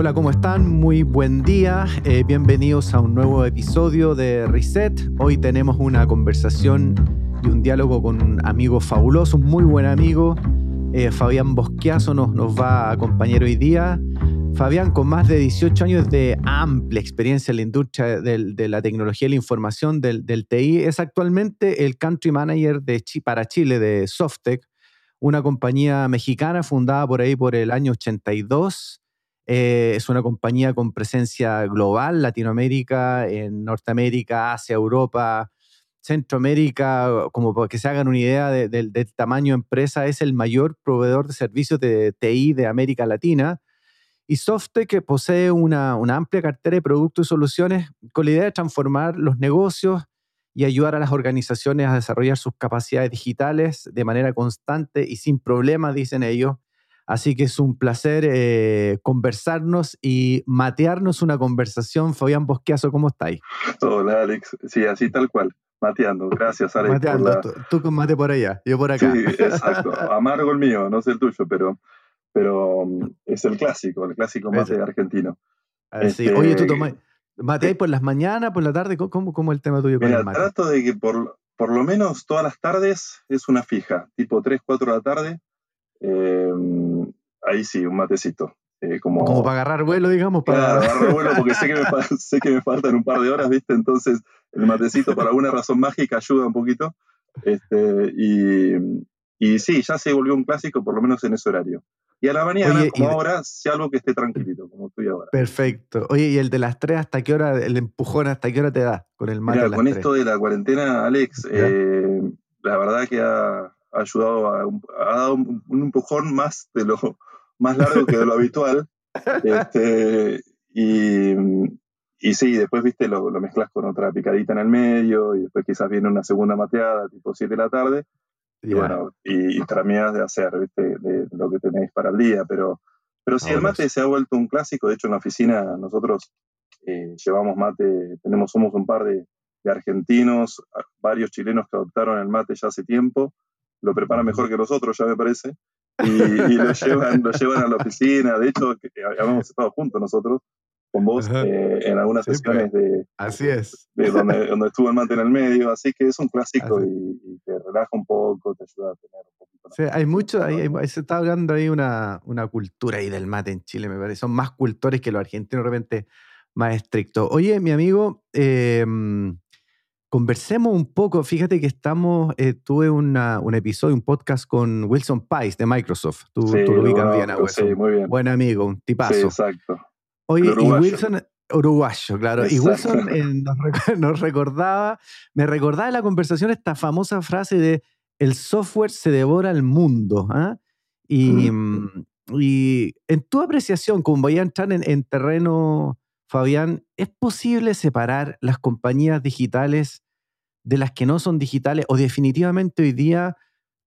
Hola, ¿cómo están? Muy buen día. Eh, bienvenidos a un nuevo episodio de Reset. Hoy tenemos una conversación y un diálogo con un amigo fabuloso, un muy buen amigo. Eh, Fabián Bosquiazo nos, nos va a acompañar hoy día. Fabián, con más de 18 años de amplia experiencia en la industria de, la tecnología y la información del, TI, es actualmente el country manager de, para Chile de Softec, una compañía mexicana fundada por ahí por el año 82 eh, es una compañía con presencia global, Latinoamérica, en Norteamérica, Asia, Europa, Centroamérica, como para que se hagan una idea del tamaño de empresa, es el mayor proveedor de servicios de TI de América Latina. Y Softec posee una, una amplia cartera de productos y soluciones con la idea de transformar los negocios y ayudar a las organizaciones a desarrollar sus capacidades digitales de manera constante y sin problemas, dicen ellos, Así que es un placer eh, conversarnos y matearnos una conversación. Fabián Bosquiazo, ¿cómo estáis? Hola, Alex. Sí, así tal cual. Mateando. Gracias, Alex. Mateando. Tú con mate por allá, yo por acá. Sí, exacto. Amargo el mío, no sé el tuyo, pero, pero mm, es el clásico, el clásico mate argentino. Este, Oye, tú tomás. ¿Mateáis por las mañanas, por la tarde? ¿Cómo, cómo el tema tuyo con el mate? trato de que por, por lo menos todas las tardes es una fija, tipo 3, 4 de la tarde. Eh, ahí sí, un matecito. Eh, como, como, para agarrar vuelo, digamos. Para agarrar vuelo, porque sé que, me, sé que me faltan un par de horas, ¿viste? Entonces, el matecito, por alguna razón mágica, ayuda un poquito. Este, y, y sí, ya se volvió un clásico, por lo menos en ese horario. Y a la mañana, como ahora, sea algo que esté tranquilito, como estoy ahora. Perfecto. Oye, ¿y el de las tres hasta qué hora, el empujón hasta qué hora te da con el mate? con esto de la cuarentena, Alex, eh, la verdad que ha, ayudado a, ha dado un, empujón más de lo más largo que de lo habitual. Este, y, y, sí, después, viste, lo, lo, mezclas con otra picadita en el medio y después quizás viene una segunda mateada, tipo 7 de la tarde. Y bueno, y, y de hacer, viste, de, lo que tenéis para el día. Pero, pero sí, el mate se ha vuelto un clásico. De hecho, en la oficina nosotros eh, llevamos mate, tenemos, somos un par de, de argentinos, varios chilenos que adoptaron el mate ya hace tiempo lo preparan mejor que nosotros, ya me parece, y, lo, llevan, lo llevan a la oficina. De hecho, habíamos estado juntos nosotros con vos eh, en algunas pues. sesiones de, así es. de donde, donde, estuvo el mate en el medio, así que es un clásico y, te relaja un poco, te ayuda a tener un poquito. Sí, hay mucho, ahí, se está hablando ahí una, una cultura ahí del mate en Chile, me parece. Son más cultores que los argentinos, de repente más estrictos. Oye, mi amigo, eh, Conversemos un poco. Fíjate que estamos, eh, tuve una, un episodio, un podcast con Wilson Pice de Microsoft. Tú, lo ubicas bien a Sí, muy bien. Buen amigo, un tipazo. Sí, exacto. Oye, y Wilson, uruguayo, claro. Y Wilson eh, nos, recordaba, me recordaba en la conversación esta famosa frase de el software se devora el mundo. ¿ah? Y, mm, y, en tu apreciación, como voy a entrar en, en terreno Fabián, ¿es posible separar las compañías digitales de las que no son digitales o definitivamente hoy día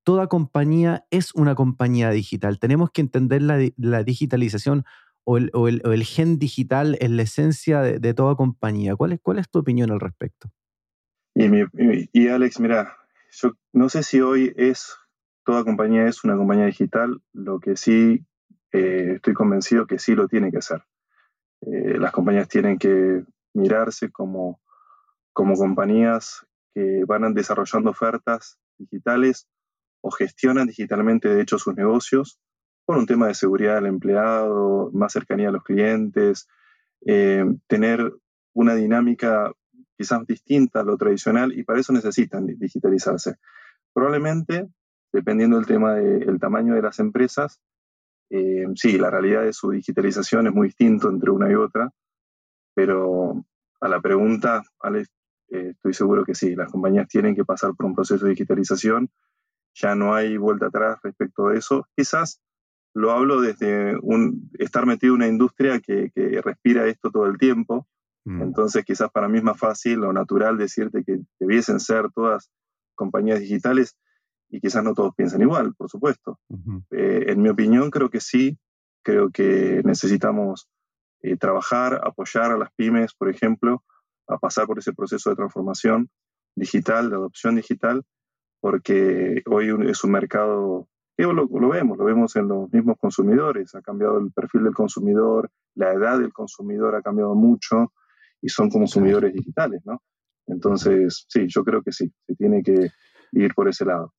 toda compañía es una compañía digital? Tenemos que entender la, digitalización o el, gen digital en la esencia de, toda compañía. ¿Cuál es, ¿Cuál es tu opinión al respecto? Y, Alex, mira, yo no sé si hoy es toda compañía es una compañía digital, lo que sí eh, estoy convencido que sí lo tiene que ser. Eh, las compañías tienen que mirarse como, como compañías que van desarrollando ofertas digitales o gestionan digitalmente, de hecho, sus negocios por un tema de seguridad del empleado, más cercanía a los clientes, eh, tener una dinámica quizás distinta a lo tradicional y para eso necesitan digitalizarse. Probablemente, dependiendo del tema del tamaño de las empresas, eh, sí, la realidad de su digitalización es muy distinto entre una y otra, pero a la pregunta, Alex, eh, estoy seguro que sí, las compañías tienen que pasar por un proceso de digitalización, ya no hay vuelta atrás respecto a eso. Quizás lo hablo desde un, estar metido en una industria que, respira esto todo el tiempo, mm. entonces quizás para mí es más fácil o natural decirte que debiesen ser todas compañías digitales y quizás no todos piensan igual, por supuesto. Eh, en mi opinión, creo que sí, creo que necesitamos eh, trabajar, apoyar a las pymes, por ejemplo, a pasar por ese proceso de transformación digital, de adopción digital, porque hoy es un mercado lo, lo, vemos, lo vemos en los mismos consumidores, ha cambiado el perfil del consumidor, la edad del consumidor ha cambiado mucho y son consumidores digitales, ¿no? Entonces, sí, yo creo que sí, se tiene que ir por ese lado.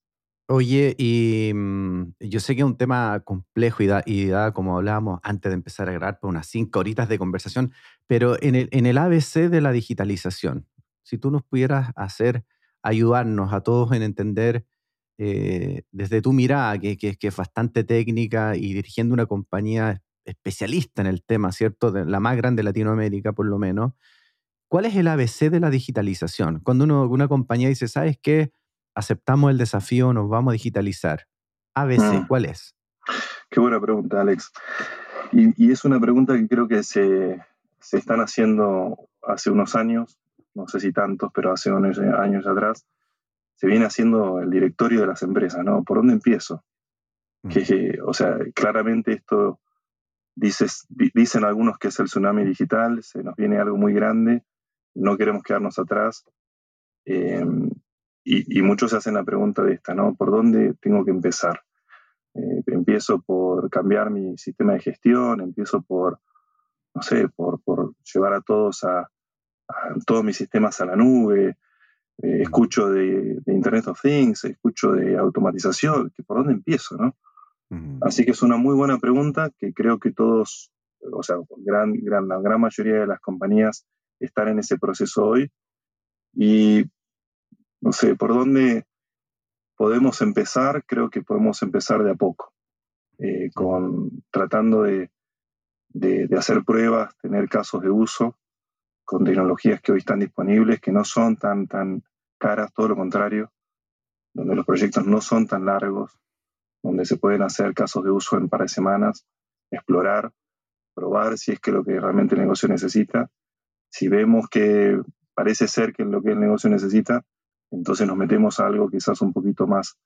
Oye, y mm, yo sé que es un tema complejo y da, y da, como hablábamos antes de empezar a grabar, por unas cinco horitas de conversación, pero en el, en el ABC de la digitalización, si tú nos pudieras hacer, ayudarnos a todos en entender eh, desde tu mirada, que, que, es bastante técnica y dirigiendo una compañía especialista en el tema, ¿cierto? De la más grande de Latinoamérica, por lo menos. ¿Cuál es el ABC de la digitalización? Cuando uno, una compañía dice, ¿sabes qué? Aceptamos el desafío, nos vamos a digitalizar. ABC, mm. ¿cuál es? Qué buena pregunta, Alex. Y, y, es una pregunta que creo que se, se están haciendo hace unos años, no sé si tantos, pero hace unos años atrás, se viene haciendo el directorio de las empresas, ¿no? ¿Por dónde empiezo? Mm. Que, o sea, claramente esto, dices, dicen algunos que es el tsunami digital, se nos viene algo muy grande, no queremos quedarnos atrás. Em, y, muchos se hacen la pregunta de esta, ¿no? ¿Por dónde tengo que empezar? Eh, empiezo por cambiar mi sistema de gestión, empiezo por, no sé, por, por llevar a todos a, todos mis sistemas a la nube, eh, escucho de, Internet of Things, escucho de automatización, que por dónde empiezo, ¿no? Así que es una muy buena pregunta que creo que todos, o sea, gran, gran, la gran mayoría de las compañías están en ese proceso hoy. Y no sé, por dónde podemos empezar, creo que podemos empezar de a poco, eh, con, tratando de, de, hacer pruebas, tener casos de uso con tecnologías que hoy están disponibles, que no son tan, tan caras, todo lo contrario, donde los proyectos no son tan largos, donde se pueden hacer casos de uso en par de semanas, explorar, probar si es que lo que realmente el negocio necesita. Si vemos que parece ser que lo que el negocio necesita, entonces nos metemos a algo quizás un poquito más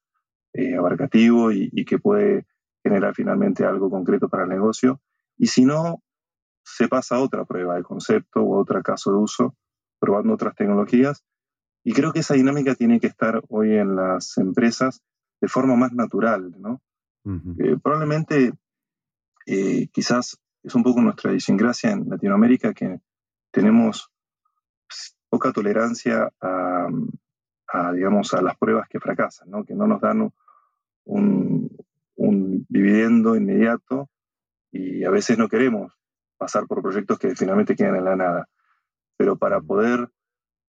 eh, abarcativo y, y, que puede generar finalmente algo concreto para el negocio. Y si no, se pasa a otra prueba de concepto o otro caso de uso, probando otras tecnologías. Y creo que esa dinámica tiene que estar hoy en las empresas de forma más natural, ¿no? Eh, probablemente, eh, quizás es un poco nuestra idiosincrasia en Latinoamérica que tenemos poca tolerancia a, digamos, a las pruebas que fracasan, ¿no? que no nos dan un, un dividendo inmediato y a veces no queremos pasar por proyectos que finalmente quedan en la nada. Pero para poder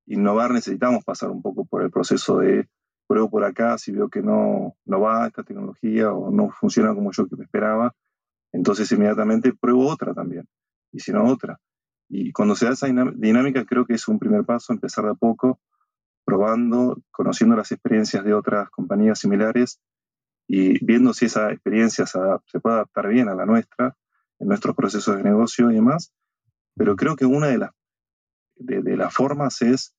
innovar necesitamos pasar un poco por el proceso de pruebo por acá, si veo que no, no va esta tecnología o no funciona como yo esperaba, entonces inmediatamente pruebo otra también, y si no otra. Y cuando se da esa dinámica, creo que es un primer paso, empezar de a poco, probando, conociendo las experiencias de otras compañías similares y viendo si esa experiencia se, se puede adaptar bien a la nuestra en nuestros procesos de negocio y demás. Pero creo que una de las, de, las formas es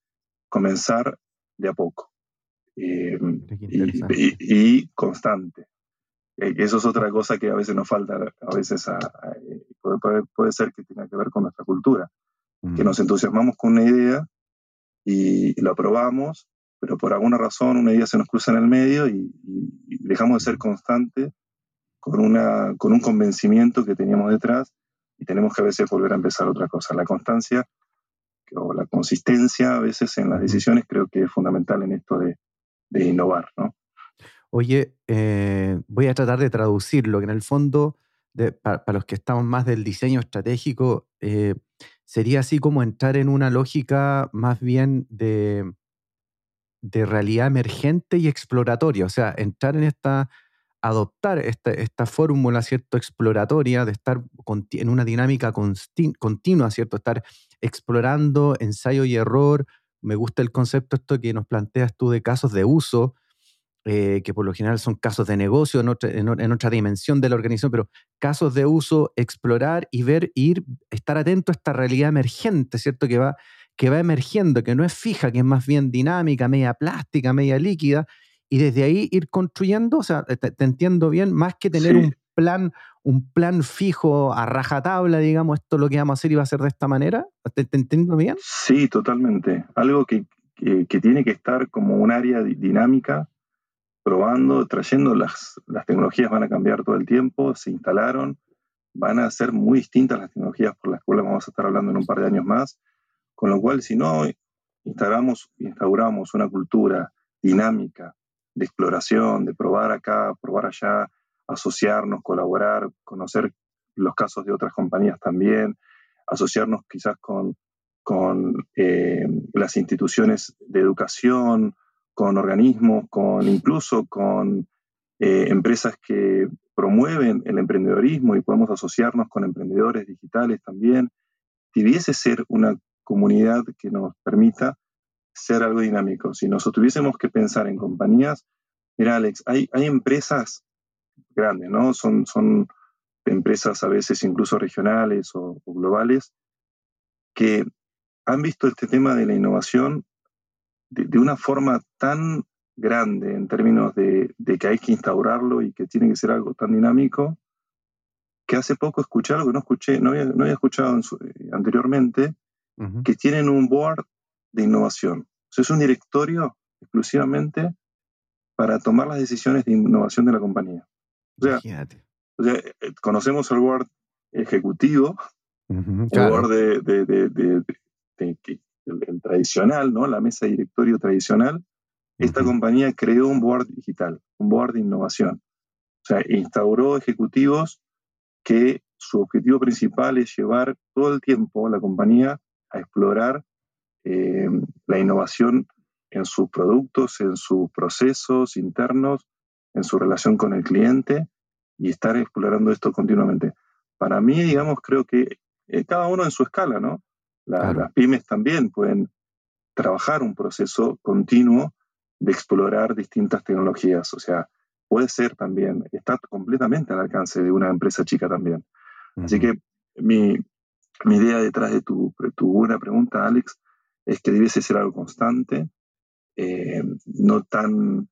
comenzar de a poco eh, y, constante. Eh, eso es otra cosa que a veces nos falta, a veces puede, puede, ser que tenga que ver con nuestra cultura, que nos entusiasmamos con una idea y lo aprobamos, pero por alguna razón una idea se nos cruza en el medio y, y dejamos de ser constantes con, una, con un convencimiento que teníamos detrás y tenemos que a veces volver a empezar otra cosa. La constancia o la consistencia a veces en las decisiones creo que es fundamental en esto de, de innovar. ¿no? Oye, eh, voy a tratar de traducirlo, que en el fondo, para, los que estamos más del diseño estratégico, eh, sería así como entrar en una lógica más bien de, de realidad emergente y exploratoria, o sea, entrar en esta adoptar esta, esta fórmula, ¿cierto?, exploratoria, de estar en una dinámica continua, ¿cierto?, estar explorando ensayo y error. Me gusta el concepto esto que nos planteas tú de casos de uso, eh, que por lo general son casos de negocio en otra, en, otra, dimensión de la organización, pero casos de uso, explorar y ver, ir, estar atento a esta realidad emergente, ¿cierto? Que va, que va emergiendo, que no es fija, que es más bien dinámica, media plástica, media líquida, y desde ahí ir construyendo, o sea, te, entiendo bien, más que tener un plan, un plan fijo a rajatabla, digamos, esto es lo que vamos a hacer y va a ser de esta manera. ¿Te, entiendo bien? Sí, totalmente. Algo que, que, tiene que estar como un área dinámica, probando, trayendo las, las tecnologías van a cambiar todo el tiempo, se instalaron, van a ser muy distintas las tecnologías por las cuales vamos a estar hablando en un par de años más, con lo cual si no instauramos, instauramos una cultura dinámica de exploración, de probar acá, probar allá, asociarnos, colaborar, conocer los casos de otras compañías también, asociarnos quizás con, con eh, las instituciones de educación, con organismos, con incluso con eh, empresas que promueven el emprendedorismo y podemos asociarnos con emprendedores digitales también. Debiese ser una comunidad que nos permita ser algo dinámico. Si nosotros tuviésemos que pensar en compañías, mira Alex, hay, hay empresas grandes, ¿no? Son, son empresas a veces incluso regionales o, globales que han visto este tema de la innovación de, una forma tan grande en términos de, que hay que instaurarlo y que tiene que ser algo tan dinámico, que hace poco escuché algo que no escuché, no había, no había escuchado eh, anteriormente, que tienen un board de innovación. O es un directorio exclusivamente para tomar las decisiones de innovación de la compañía. O sea, o sea eh, conocemos el board ejecutivo, el board de, el, tradicional, ¿no? la mesa de directorio tradicional. Esta compañía creó un board digital, un board de innovación. O sea, instauró ejecutivos que su objetivo principal es llevar todo el tiempo a la compañía a explorar eh, la innovación en sus productos, en sus procesos internos, en su relación con el cliente y estar explorando esto continuamente. Para mí, digamos, creo que eh, cada uno en su escala, ¿no? Las pymes también pueden trabajar un proceso continuo de explorar distintas tecnologías. O sea, puede ser también, está completamente al alcance de una empresa chica también. Así que mi, mi, idea detrás de tu, tu buena pregunta, Alex, es que debiese ser algo constante, eh, no tan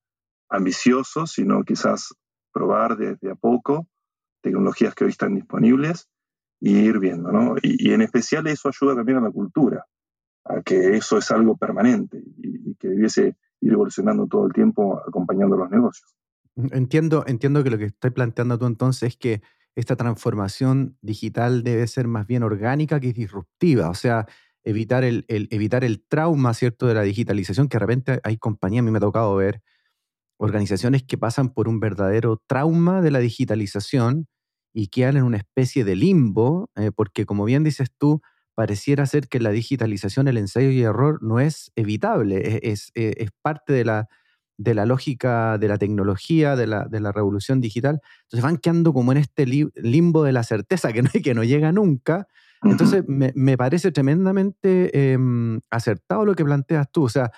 ambicioso, sino quizás probar desde a poco tecnologías que hoy están disponibles y ir viendo, ¿no? Y, en especial eso ayuda también a la cultura, a que eso es algo permanente y, que debiese ir evolucionando todo el tiempo acompañando los negocios. Entiendo, entiendo que lo que estoy planteando tú entonces es que esta transformación digital debe ser más bien orgánica que disruptiva. O sea, evitar el, evitar el trauma, ¿cierto?, de la digitalización, que de repente hay compañías, a mí me ha tocado ver organizaciones que pasan por un verdadero trauma de la digitalización y quedan en una especie de limbo, eh, porque como bien dices tú, pareciera ser que la digitalización, el ensayo y error no es evitable, e, es, es, es parte de la, de la lógica de la tecnología, de la, de la, revolución digital. Entonces van quedando como en este limbo de la certeza que no, que no llega nunca, entonces, me, parece tremendamente em, acertado lo que planteas tú. O sea,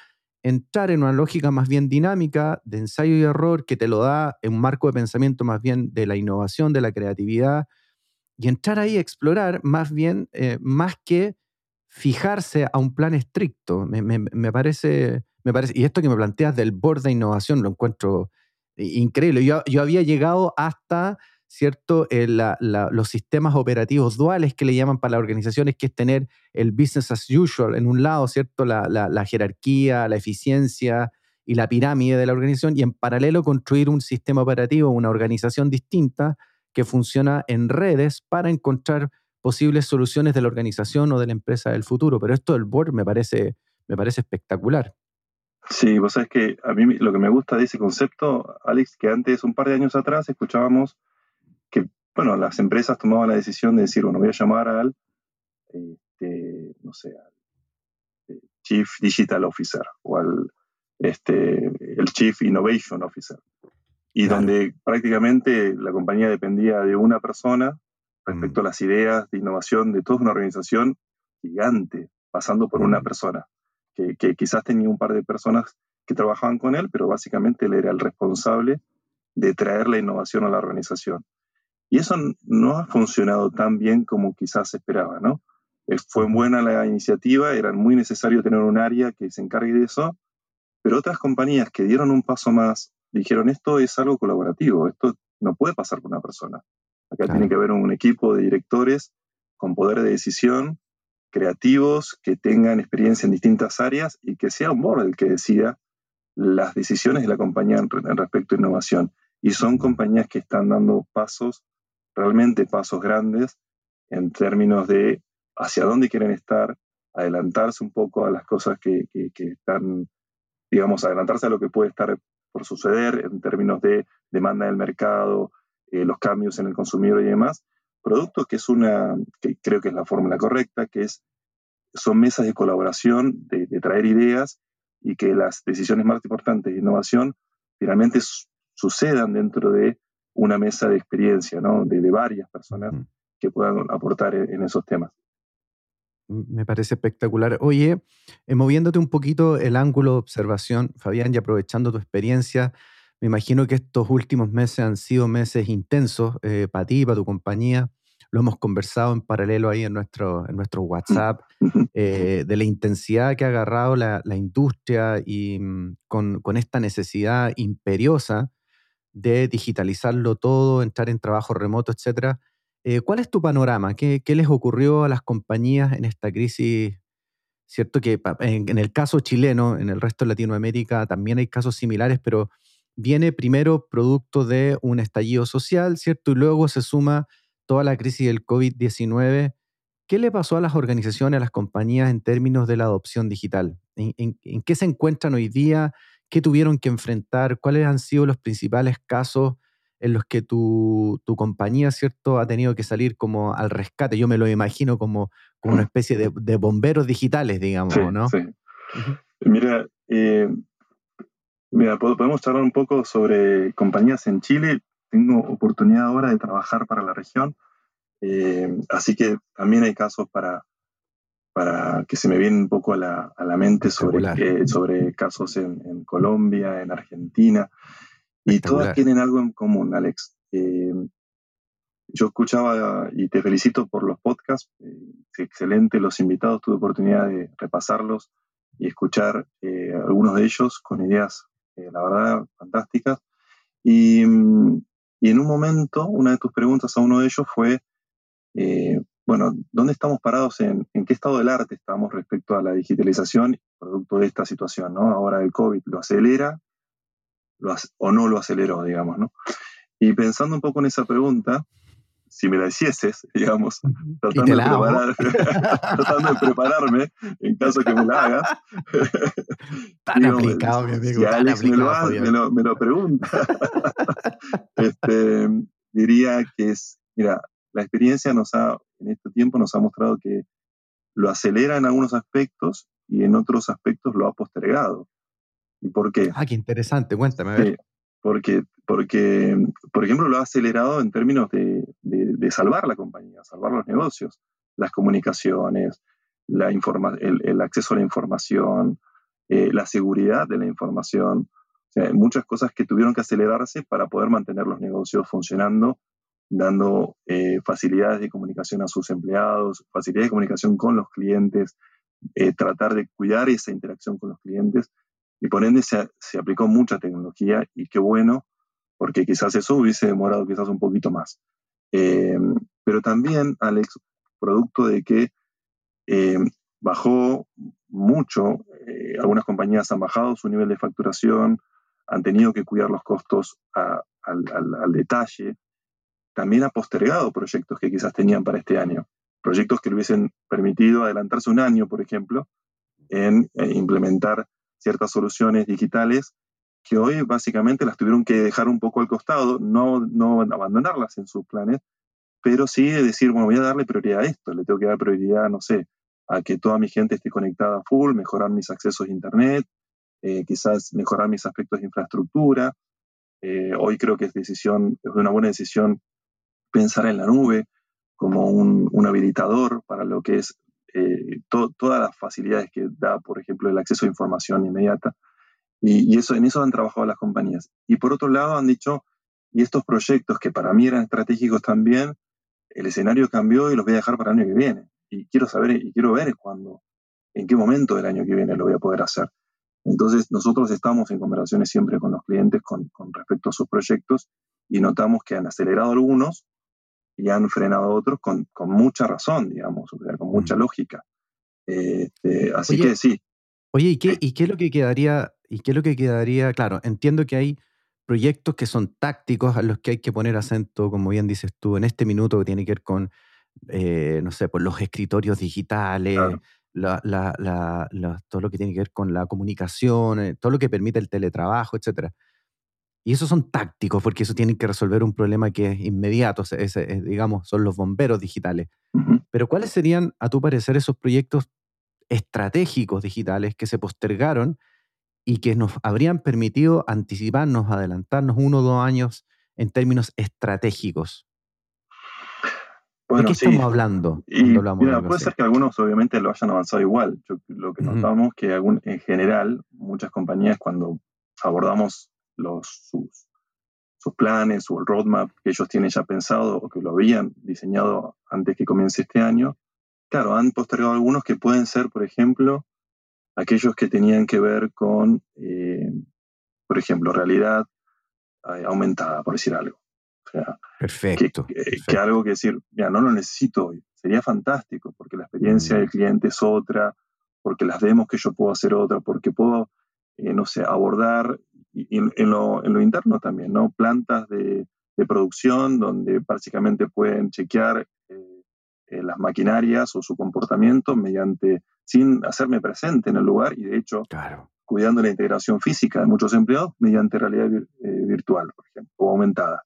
entrar en una lógica más bien dinámica de ensayo y error que te lo da en un marco de pensamiento más bien de la innovación, de la creatividad, y entrar ahí a explorar más bien, eh, más que fijarse a un plan estricto. Me, parece, me parece, y esto que me planteas del board de innovación lo encuentro increíble. Yo, yo había llegado hasta ¿cierto? Eh, los sistemas operativos duales que le llaman para las organizaciones, que es tener el business as usual en un lado, ¿cierto? La, jerarquía, la eficiencia y la pirámide de la organización, y en paralelo construir un sistema operativo, una organización distinta que funciona en redes para encontrar posibles soluciones de la organización o de la empresa del futuro. Pero esto del board me parece, me parece espectacular. Sí, vos sabés que a mí lo que me gusta de ese concepto, Alex, que antes, un par de años atrás, escuchábamos bueno, las empresas tomaban la decisión de decir, bueno, voy a llamar al, este, no sé, al eh, Chief Digital Officer o al este, el Chief Innovation Officer. Y donde prácticamente la compañía dependía de una persona respecto mm. a las ideas de innovación de toda una organización gigante, pasando por una mm. persona, que, que, quizás tenía un par de personas que trabajaban con él, pero básicamente él era el responsable de traer la innovación a la organización. Y eso no ha funcionado tan bien como quizás se esperaba, ¿no? Eh, fue buena la iniciativa, era muy necesario tener un área que se encargue de eso, pero otras compañías que dieron un paso más dijeron, esto es algo colaborativo, esto no puede pasar por una persona. Acá tiene que haber un equipo de directores con poder de decisión, creativos, que tengan experiencia en distintas áreas y que sea un board el que decida las decisiones de la compañía en, respecto a innovación. Y son compañías que están dando pasos, realmente pasos grandes, en términos de hacia dónde quieren estar, adelantarse un poco a las cosas que, están, digamos, adelantarse a lo que puede estar por suceder en términos de demanda del mercado, eh, los cambios en el consumidor y demás. Productos que es una, que creo que es la fórmula correcta, que es, son mesas de colaboración, de, traer ideas y que las decisiones más importantes de innovación finalmente sucedan dentro de una mesa de experiencia, ¿no? de, varias personas que puedan aportar en esos temas. Me parece espectacular. Oye, eh, moviéndote un poquito el ángulo de observación, Fabián, y aprovechando tu experiencia, me imagino que estos últimos meses han sido meses intensos eh, para ti, para tu compañía. Lo hemos conversado en paralelo ahí en nuestro, en nuestro WhatsApp, eh, de la intensidad que ha agarrado la, industria y mm, con, con, esta necesidad imperiosa de digitalizarlo todo, entrar en trabajo remoto, etcétera. Eh, ¿Cuál es tu panorama? ¿Qué, les ocurrió a las compañías en esta crisis? Cierto que en, el caso chileno, en el resto de Latinoamérica también hay casos similares, pero viene primero producto de un estallido social, ¿cierto? Y luego se suma toda la crisis del COVID-19. ¿Qué le pasó a las organizaciones, a las compañías en términos de la adopción digital? en qué se encuentran hoy día? ¿Qué tuvieron que enfrentar? ¿Cuáles han sido los principales casos? en los que tu, compañía, ¿cierto?, ha tenido que salir como al rescate. Yo me lo imagino como, como una especie de, bomberos digitales, digamos, ¿no? Sí. Mira, eh, mira, podemos hablar un poco sobre compañías en Chile. Tengo oportunidad ahora de trabajar para la región, eh, así que también hay casos para, para que se me vienen un poco a la, a la mente sobre, sobre casos en, en Colombia, en Argentina. Y todas tienen algo en común, Alex. Eh, yo escuchaba y te felicito por los podcasts, eh, excelente los invitados, tuve oportunidad de repasarlos y escuchar eh, algunos de ellos con ideas, la verdad, fantásticas. Y, mm, y, en un momento, una de tus preguntas a uno de ellos fue, bueno, ¿dónde estamos parados en, en qué estado del arte estamos respecto a la digitalización producto de esta situación? ¿no? Ahora el COVID lo acelera, o no lo aceleró, digamos, ¿no? Y pensando un poco en esa pregunta, si me la hicieses, digamos, tratando, de, tratando de, prepararme en caso que me la hagas. Tan aplicado, mi amigo. Si Alex me, lo, me, lo, pregunta, este, diría que es, mira, la experiencia nos ha, en este tiempo nos ha mostrado que lo acelera en algunos aspectos y en otros aspectos lo ha postergado. ¿Y por qué? Ah, qué interesante, cuéntame. porque, porque, por ejemplo, lo ha acelerado en términos de, de, salvar la compañía, salvar los negocios, las comunicaciones, la informa el, el, acceso a la información, eh, la seguridad de la información. O sea, muchas cosas que tuvieron que acelerarse para poder mantener los negocios funcionando, dando eh, facilidades de comunicación a sus empleados, facilidades de comunicación con los clientes, eh, tratar de cuidar esa interacción con los clientes y por ende se, aplicó mucha tecnología y qué bueno, porque quizás eso hubiese demorado quizás un poquito más. Eh, pero también, Alex, producto de que eh, bajó mucho, eh, algunas compañías han bajado su nivel de facturación, han tenido que cuidar los costos al, detalle, también ha postergado proyectos que quizás tenían para este año, proyectos que le hubiesen permitido adelantarse un año, por ejemplo, en implementar ciertas soluciones digitales que hoy básicamente las tuvieron que dejar un poco al costado, no, no abandonarlas en sus planes, pero sí decir, bueno, voy a darle prioridad a esto, le tengo que dar prioridad, no sé, a que toda mi gente esté conectada a full, mejorar mis accesos a Internet, eh, quizás mejorar mis aspectos de infraestructura. Eh, hoy creo que es, decisión, es una buena decisión pensar en la nube como un, un habilitador para lo que es eh, todas las facilidades que da, por ejemplo, el acceso a información inmediata. Y, eso, en eso han trabajado las compañías. Y por otro lado han dicho, y estos proyectos que para mí eran estratégicos también, el escenario cambió y los voy a dejar para el año que viene. Y quiero saber y quiero ver cuándo, en qué momento del año que viene lo voy a poder hacer. Entonces, nosotros estamos en conversaciones siempre con los clientes con, con respecto a sus proyectos y notamos que han acelerado algunos y han frenado a otros con, con mucha razón, digamos, con mucha lógica. Este, así que sí. Oye, ¿y qué, ¿y qué es lo que quedaría? ¿Y qué es lo que quedaría? Claro, entiendo que hay proyectos que son tácticos a los que hay que poner acento, como bien dices tú, en este minuto que tiene que ver con, eh, no sé, por los escritorios digitales, todo lo que tiene que ver con la comunicación, eh, todo lo que permite el teletrabajo, etc. Y esos son tácticos, porque eso tienen que resolver un problema que es inmediato, digamos, son los bomberos digitales. Pero ¿cuáles serían, a tu parecer, esos proyectos estratégicos digitales que se postergaron y que nos habrían permitido anticiparnos, adelantarnos uno o dos años en términos estratégicos? ¿De qué estamos hablando? puede ser que algunos obviamente lo hayan avanzado igual. lo que notamos que en general muchas compañías cuando abordamos los, sus, sus, planes o el roadmap que ellos tienen ya pensado o que lo habían diseñado antes que comience este año, claro, han postergado algunos que pueden ser, por ejemplo, aquellos que tenían que ver con, eh, por ejemplo, realidad eh, aumentada, por decir algo. perfecto, que, algo que decir, ya no lo necesito hoy, sería fantástico, porque la experiencia del mm. cliente es otra, porque las demos que yo puedo hacer otra, porque puedo, eh, no sé, abordar en, lo, en, lo, interno también, ¿no? Plantas de, de producción donde básicamente pueden chequear eh, las maquinarias o su comportamiento mediante, sin hacerme presente en el lugar y de hecho cuidando la integración física de muchos empleados mediante realidad eh, virtual, por ejemplo, o aumentada.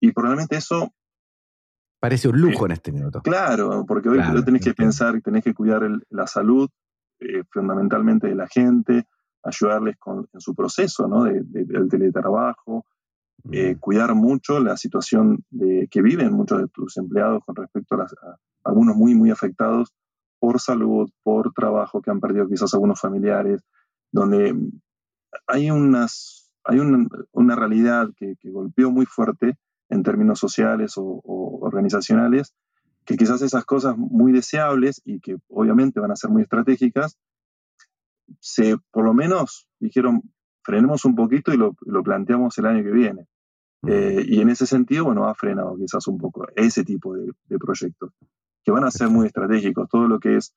Y probablemente eso... Parece un lujo en este minuto. Claro, porque hoy tenés que pensar, tenés que cuidar la salud eh, fundamentalmente de la gente, ayudarles con, en su proceso ¿no? de, del teletrabajo, eh, cuidar mucho la situación de, que viven muchos de tus empleados con respecto a, algunos muy, muy afectados por salud, por trabajo, que han perdido quizás algunos familiares, donde hay, unas, hay una, realidad que, golpeó muy fuerte en términos sociales o, organizacionales, que quizás esas cosas muy deseables y que obviamente van a ser muy estratégicas, se por lo menos dijeron, frenemos un poquito y lo, planteamos el año que viene. Eh, y en ese sentido, bueno, ha frenado quizás un poco ese tipo de, proyectos, que van a ser muy estratégicos. Todo lo que es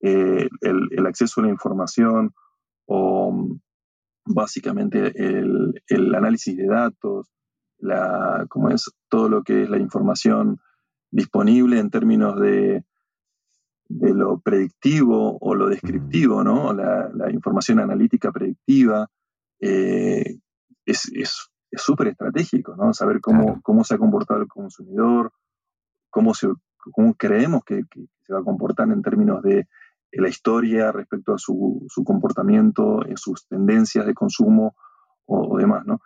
eh, el, acceso a la información o básicamente el, análisis de datos, la, como es todo lo que es la información disponible en términos de, de lo predictivo o lo descriptivo, ¿no? La, la información analítica predictiva, eh, es súper estratégico, ¿no? Saber cómo, cómo se ha comportado el consumidor, cómo, se, cómo creemos que, se va a comportar en términos de la historia respecto a su, su comportamiento, en sus tendencias de consumo o, demás, ¿no?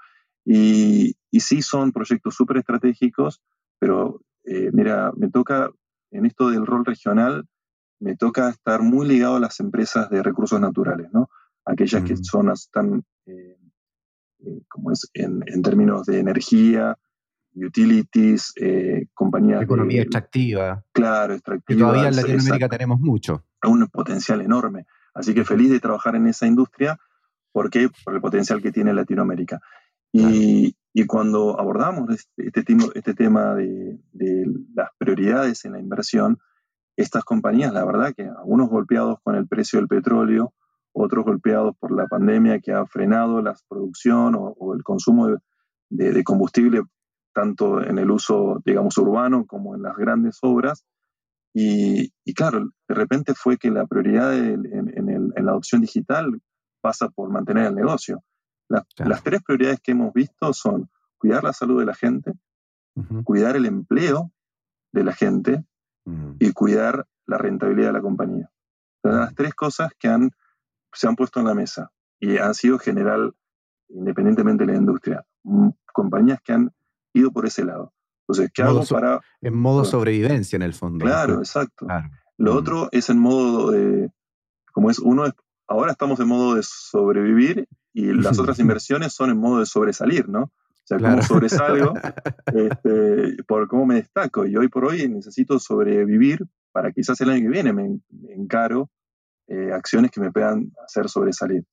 Y, y, sí son proyectos súper estratégicos, pero eh, mira, me toca, en esto del rol regional, me toca estar muy ligado a las empresas de recursos naturales, ¿no? aquellas que son, están, eh, eh, como es, en, términos de energía, utilities, eh, compañías. Economía extractiva. Claro, extractiva. Que todavía en Latinoamérica tenemos mucho. Un potencial enorme. Así que feliz de trabajar en esa industria. ¿Por qué? Por el potencial que tiene Latinoamérica. Y, y cuando abordamos este, este, este tema de, de, las prioridades en la inversión, estas compañías, la verdad que algunos golpeados con el precio del petróleo, otros golpeados por la pandemia que ha frenado la producción o, el consumo de, combustible, tanto en el uso, digamos, urbano como en las grandes obras. Y, claro, de repente fue que la prioridad en, la adopción digital pasa por mantener el negocio. Las tres prioridades que hemos visto son cuidar la salud de la gente, cuidar el empleo de la gente y cuidar la rentabilidad de la compañía. Son las tres cosas que han se han puesto en la mesa y han sido general, independientemente de la industria, compañías que han ido por ese lado. Entonces, ¿qué hago para...? En modo sobrevivencia, en el fondo. Claro, exacto. Lo mm. otro es en modo de... Como es, uno es, ahora estamos en modo de sobrevivir y las otras inversiones son en modo de sobresalir, ¿no? O sea, cómo sobresalgo, este, por cómo me destaco. Y hoy por hoy necesito sobrevivir para quizás el año que viene me encaro eh, acciones que me puedan hacer sobresalir.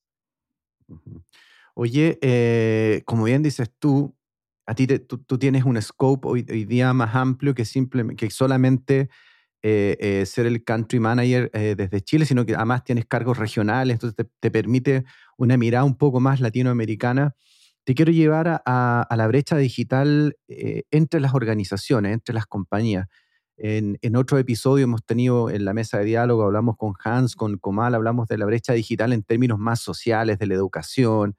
Oye, eh, como bien dices tú, a ti tú, tienes un scope hoy, día más amplio que, que solamente ser el country manager desde Chile, sino que además tienes cargos regionales, entonces te, permite una mirada un poco más latinoamericana. Te quiero llevar a, la brecha digital entre las organizaciones, entre las compañías. En, en, otro episodio hemos tenido en la mesa de diálogo, hablamos con Hans, con Comal, hablamos de la brecha digital en términos más sociales, de la educación,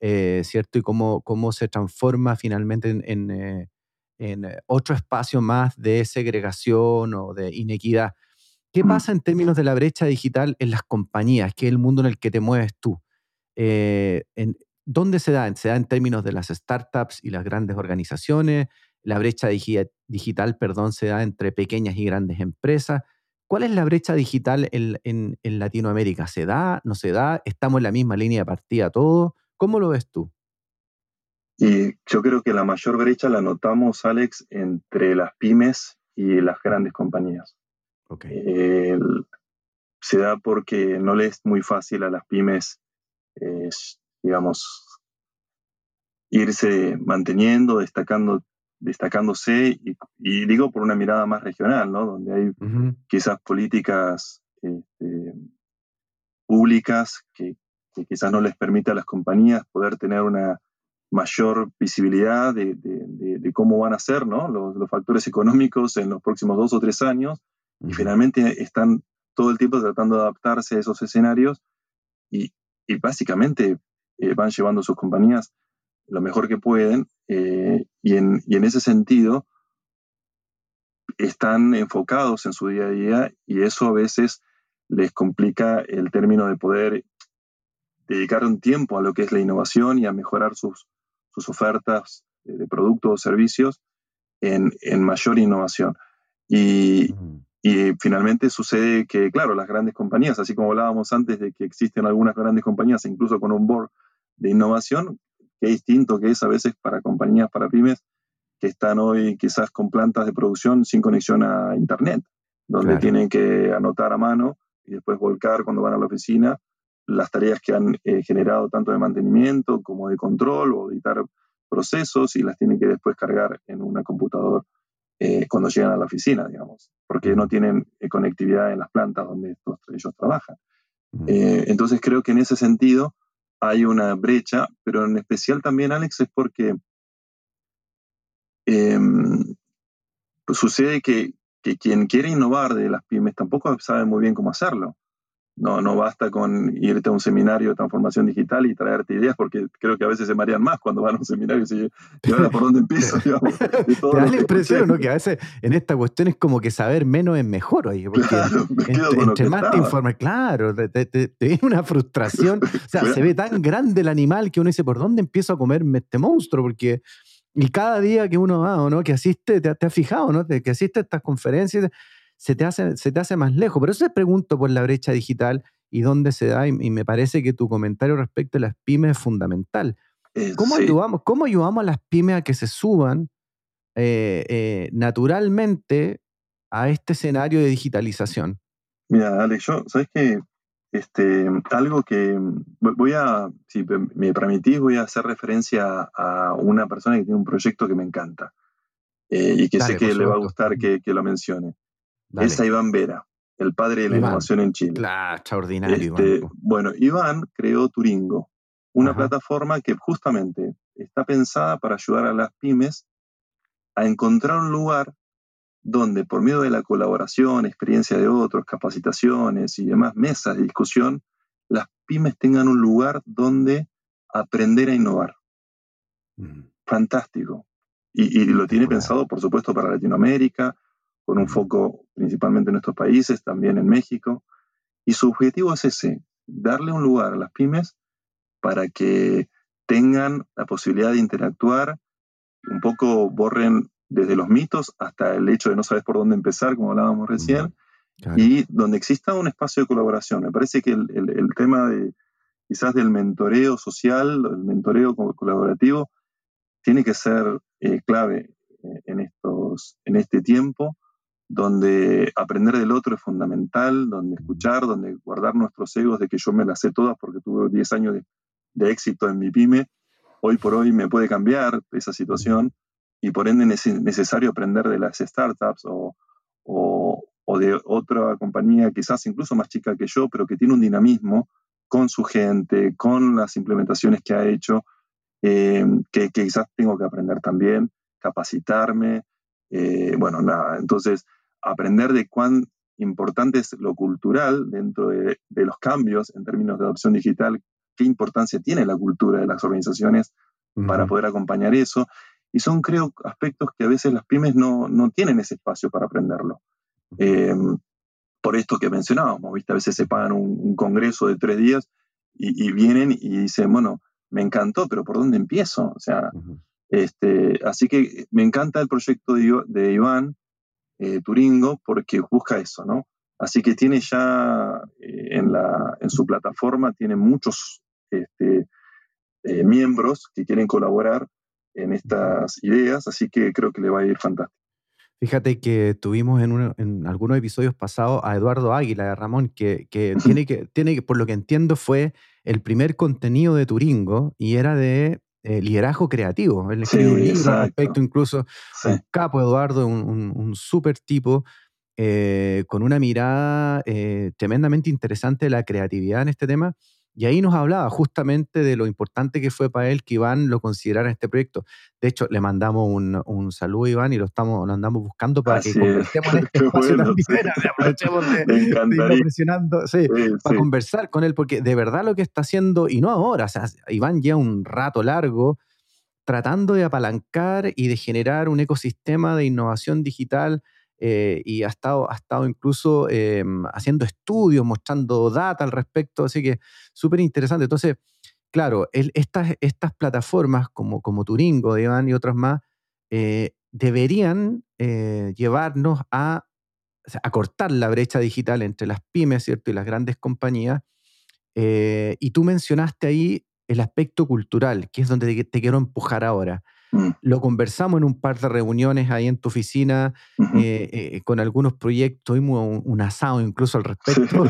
eh, ¿cierto? Y cómo, cómo se transforma finalmente en, en, eh, eh, otro espacio más de segregación o de inequidad. ¿Qué mm. pasa en términos de la brecha digital en las compañías, que es el mundo en el que te mueves tú? en, ¿Dónde se da? ¿Se da en términos de las startups y las grandes organizaciones? la brecha digital, perdón, se da entre pequeñas y grandes empresas. ¿Cuál es la brecha digital en, Latinoamérica? ¿Se da? ¿No se da? ¿Estamos en la misma línea de partida todos? ¿Cómo lo ves tú? Y yo creo que la mayor brecha la notamos, Alex, entre las pymes y las grandes compañías. se da porque no le es muy fácil a las pymes, digamos, irse manteniendo, destacando destacándose, y, digo por una mirada más regional, ¿no? donde hay quizás políticas este, públicas que, quizás no les permita a las compañías poder tener una mayor visibilidad de, cómo van a ser ¿no? los, factores económicos en los próximos dos o tres años, y finalmente están todo el tiempo tratando de adaptarse a esos escenarios y, básicamente eh, van llevando sus compañías lo mejor que pueden eh, y, en, ese sentido están enfocados en su día a día y eso a veces les complica el término de poder dedicar un tiempo a lo que es la innovación y a mejorar sus, sus ofertas de productos o servicios en, mayor innovación. Y, y, finalmente sucede que, claro, las grandes compañías, así como hablábamos antes de que existen algunas grandes compañías, incluso con un board de innovación, qué distinto que es a veces para compañías, para pymes, que están hoy quizás con plantas de producción sin conexión a Internet, donde tienen que anotar a mano y después volcar cuando van a la oficina las tareas que han eh, generado tanto de mantenimiento como de control o editar procesos y las tienen que después cargar en una computadora eh, cuando llegan a la oficina, digamos, porque no tienen eh, conectividad en las plantas donde ellos trabajan. entonces creo que en ese sentido hay una brecha, pero en especial también, Alex, es porque em, sucede que, que, quien quiere innovar de las pymes tampoco sabe muy bien cómo hacerlo. No, no basta con irte a un seminario de transformación digital y traerte ideas, porque creo que a veces se marean más cuando van a un seminario y, y ahora por dónde empiezo. Digamos, Te da la impresión ¿no? que a veces en esta cuestión es como que saber menos es mejor, oye, porque entre, más te informas, claro, te, te, viene una frustración. O sea, se ve tan grande el animal que uno dice, ¿por dónde empiezo a comerme este monstruo? Porque y cada día que uno va, ¿o no? Que asiste, te, te has fijado, ¿no? Que asiste a estas conferencias se te hace, se te hace más lejos. Por eso te pregunto por la brecha digital y dónde se da, y, me parece que tu comentario respecto a las pymes es fundamental. Eh, ¿Cómo, ayudamos, ¿Cómo ayudamos a las pymes a que se suban eh, eh, naturalmente a este escenario de digitalización? Mira, Alex, yo, ¿sabes qué? Este, algo que voy a, si me permitís, voy a hacer referencia a una persona que tiene un proyecto que me encanta y que sé que le va a gustar que, que lo mencione. Es a Iván Vera, el padre de la innovación en Chile. Claro, extraordinario. Este, bueno, Iván creó Turingo, una plataforma que justamente está pensada para ayudar a las pymes a encontrar un lugar donde por medio de la colaboración, experiencia de otros, capacitaciones y demás mesas de discusión, las pymes tengan un lugar donde aprender a innovar. Mm. Fantástico. Y, lo tiene pensado, por supuesto, para Latinoamérica, con un foco principalmente en nuestros países, también en México. Y su objetivo es ese, darle un lugar a las pymes para que tengan la posibilidad de interactuar, un poco borren desde los mitos hasta el hecho de no saber por dónde empezar, como hablábamos recién, y donde exista un espacio de colaboración. Me parece que el, tema de quizás del mentoreo social, el mentoreo colaborativo, tiene que ser eh, clave eh, en, estos, en este tiempo donde aprender del otro es fundamental, donde escuchar, donde guardar nuestros egos de que yo me las sé todas porque tuve 10 años de, éxito en mi pyme, hoy por hoy me puede cambiar esa situación y por ende es necesario aprender de las startups o, o de otra compañía quizás incluso más chica que yo, pero que tiene un dinamismo con su gente, con las implementaciones que ha hecho, eh, que, quizás tengo que aprender también, capacitarme, eh, bueno, nada, entonces aprender de cuán importante es lo cultural dentro de, los cambios en términos de adopción digital, qué importancia tiene la cultura de las organizaciones para poder acompañar eso. Y son, creo, aspectos que a veces las pymes no, no tienen ese espacio para aprenderlo. Eh, por esto que mencionábamos, ¿viste? A veces se pagan un, congreso de tres días y, vienen y dicen, bueno, me encantó, pero ¿por dónde empiezo? O sea, este, así que me encanta el proyecto de, Iván eh, Turingo porque busca eso, ¿no? Así que tiene ya eh, en, la, en su plataforma, tiene muchos este, miembros que quieren colaborar en estas ideas, así que creo que le va a ir fantástico. Fíjate que tuvimos en, algunos episodios pasados a Eduardo Águila de Ramón, que, tiene que, tiene por lo que entiendo, fue el primer contenido de Turingo y era de eh, liderazgo creativo. Él escribió un libro al respecto, incluso un capo Eduardo, un, un, súper tipo, eh, con una mirada eh, tremendamente interesante de la creatividad en este tema. Y ahí nos hablaba justamente de lo importante que fue para él que Iván lo considerara este proyecto. De hecho, le mandamos un, un saludo a Iván y lo estamos lo andamos buscando para que conversemos en este espacio también. Aprovechemos de, de sí, para conversar con él, porque de verdad lo que está haciendo, y no ahora, o sea, Iván lleva un rato largo tratando de apalancar y de generar un ecosistema de innovación digital eh, y ha estado, ha estado incluso em, haciendo estudios, mostrando data al respecto, así que súper interesante. Entonces, claro, estas, estas plataformas como, como Turingo, Iván y otras más, eh, deberían eh, llevarnos a, a, cortar la brecha digital entre las pymes ¿cierto? y las grandes compañías. y tú mencionaste ahí el aspecto cultural, que es donde te quiero empujar ahora. Mm. Lo conversamos en un par de reuniones ahí en tu oficina, eh, eh, con algunos proyectos, tuvimos un, asado incluso al respecto.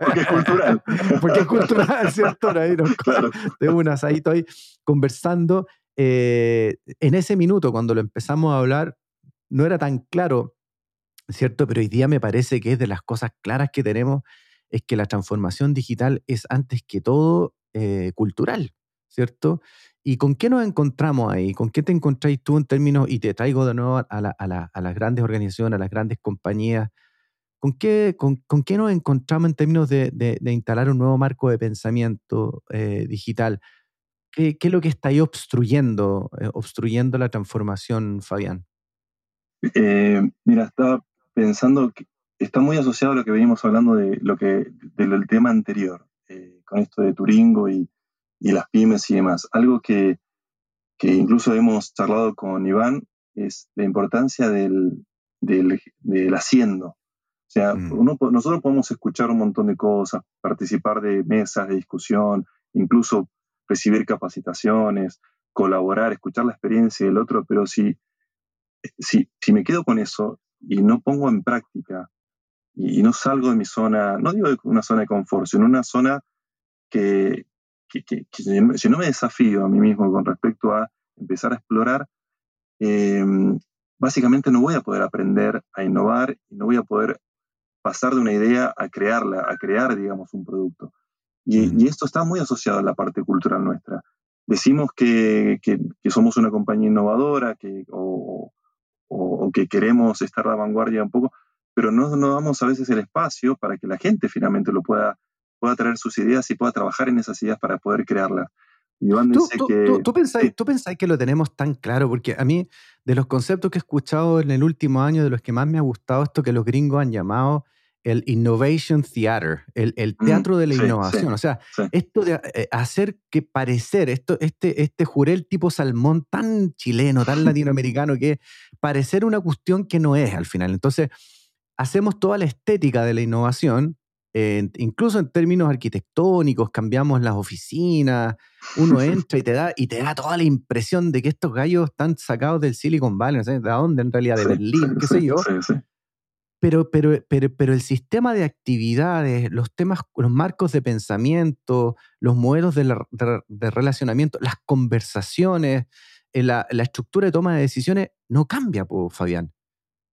porque es cultural. porque es cultural, ¿cierto? Ahí claro. un asadito ahí conversando. Eh, en ese minuto, cuando lo empezamos a hablar, no era tan claro, ¿cierto? Pero hoy día me parece que es de las cosas claras que tenemos, es que la transformación digital es antes que todo cultural, ¿cierto? ¿Y con qué nos encontramos ahí? ¿Con qué te encontráis tú en términos, y te traigo de nuevo a, las grandes organizaciones, a las grandes compañías, ¿con qué, con, qué nos encontramos en términos de, instalar un nuevo marco de pensamiento eh, digital? ¿Qué, es lo que está ahí obstruyendo, eh, obstruyendo la transformación, Fabián? Eh, mira, estaba pensando que está muy asociado a lo que venimos hablando de lo que, del tema anterior, con esto de Turingo y y las pymes y demás. Algo que, que incluso hemos charlado con Iván es la importancia del, del, haciendo. O sea, mm. nosotros podemos escuchar un montón de cosas, participar de mesas de discusión, incluso recibir capacitaciones, colaborar, escuchar la experiencia del otro, pero si, si, si me quedo con eso y no pongo en práctica y, y no salgo de mi zona, no digo de una zona de confort, sino una zona que, que, si no me desafío a mí mismo con respecto a empezar a explorar, em, básicamente no voy a poder aprender a innovar y no voy a poder pasar de una idea a crearla, a crear, digamos, un producto. Y, esto está muy asociado a la parte cultural nuestra. Decimos que, que, somos una compañía innovadora que, o, o, que queremos estar a la vanguardia un poco, pero no, no damos a veces el espacio para que la gente finalmente lo pueda pueda traer sus ideas y pueda trabajar en esas ideas para poder crearlas. ¿Tú, dice que... Tú, pensáis, que lo tenemos tan claro? Porque a mí, de los conceptos que he escuchado en el último año, de los que más me ha gustado, esto que los gringos han llamado el Innovation Theater, el, el mm, teatro de la innovación. o sea, esto de eh, hacer que parecer, esto, este, este jurel tipo salmón tan chileno, tan latinoamericano, que parecer una cuestión que no es al final. Entonces, hacemos toda la estética de la innovación, incluso en términos arquitectónicos, cambiamos las oficinas, uno entra y te da, y te da toda la impresión de que estos gallos están sacados del Silicon Valley, no sé, ¿de dónde en realidad? De Berlín, qué sé yo. Pero, pero, pero, pero el sistema de actividades, los temas, los marcos de pensamiento, los modelos de, relacionamiento, las conversaciones, eh, la, la, estructura de toma de decisiones no cambia, Fabián.